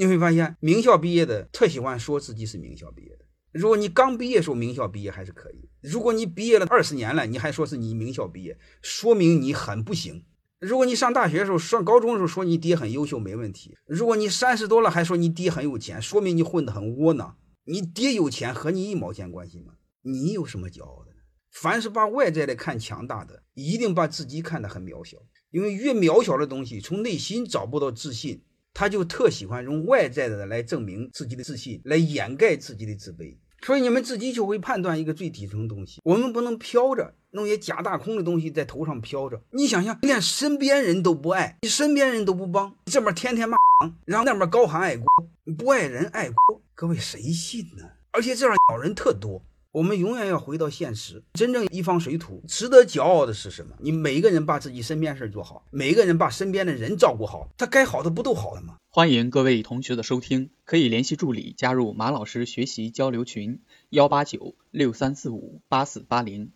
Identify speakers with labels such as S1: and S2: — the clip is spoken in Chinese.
S1: 你会发现，名校毕业的特喜欢说自己是名校毕业的。如果你刚毕业时候名校毕业还是可以，如果你毕业了二十年了，你还说是你名校毕业，说明你很不行。如果你上大学的时候、上高中的时候说你爹很优秀没问题，如果你三十多了还说你爹很有钱，说明你混得很窝囊。你爹有钱和你一毛钱关系吗？你有什么骄傲的？凡是把外在的看强大的，一定把自己看得很渺小。因为越渺小的东西，从内心找不到自信，他就特喜欢用外在的来证明自己的自信，来掩盖自己的自卑。所以你们自己就会判断一个最底层的东西。我们不能飘着，弄些假大空的东西在头上飘着。你想想，连身边人都不爱，你身边人都不帮，这边天天骂，然后那边高喊爱国，不爱人爱国，各位谁信呢？而且这样小人特多。我们永远要回到现实，真正一方水土值得骄傲的是什么？你每一个人把自己身边事做好，每一个人把身边的人照顾好，他该好的不都好了吗？
S2: 欢迎各位同学的收听，可以联系助理加入马老师学习交流群：幺八九六三四五八四八零。